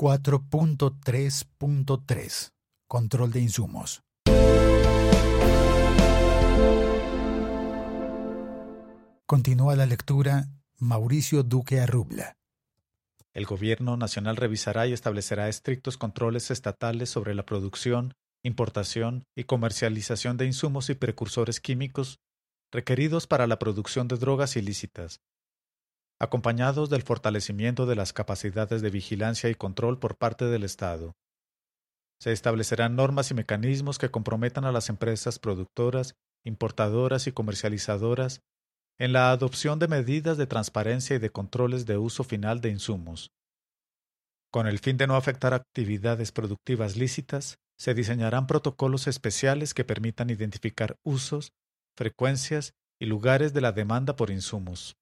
4.3.3 Control de insumos. Continúa la lectura Mauricio Duque Arrubla. El Gobierno Nacional revisará y establecerá estrictos controles estatales sobre la producción, importación y comercialización de insumos y precursores químicos requeridos para la producción de drogas ilícitas, acompañados del fortalecimiento de las capacidades de vigilancia y control por parte del Estado. Se establecerán normas y mecanismos que comprometan a las empresas productoras, importadoras y comercializadoras en la adopción de medidas de transparencia y de controles de uso final de insumos. Con el fin de no afectar actividades productivas lícitas, se diseñarán protocolos especiales que permitan identificar usos, frecuencias y lugares de la demanda por insumos.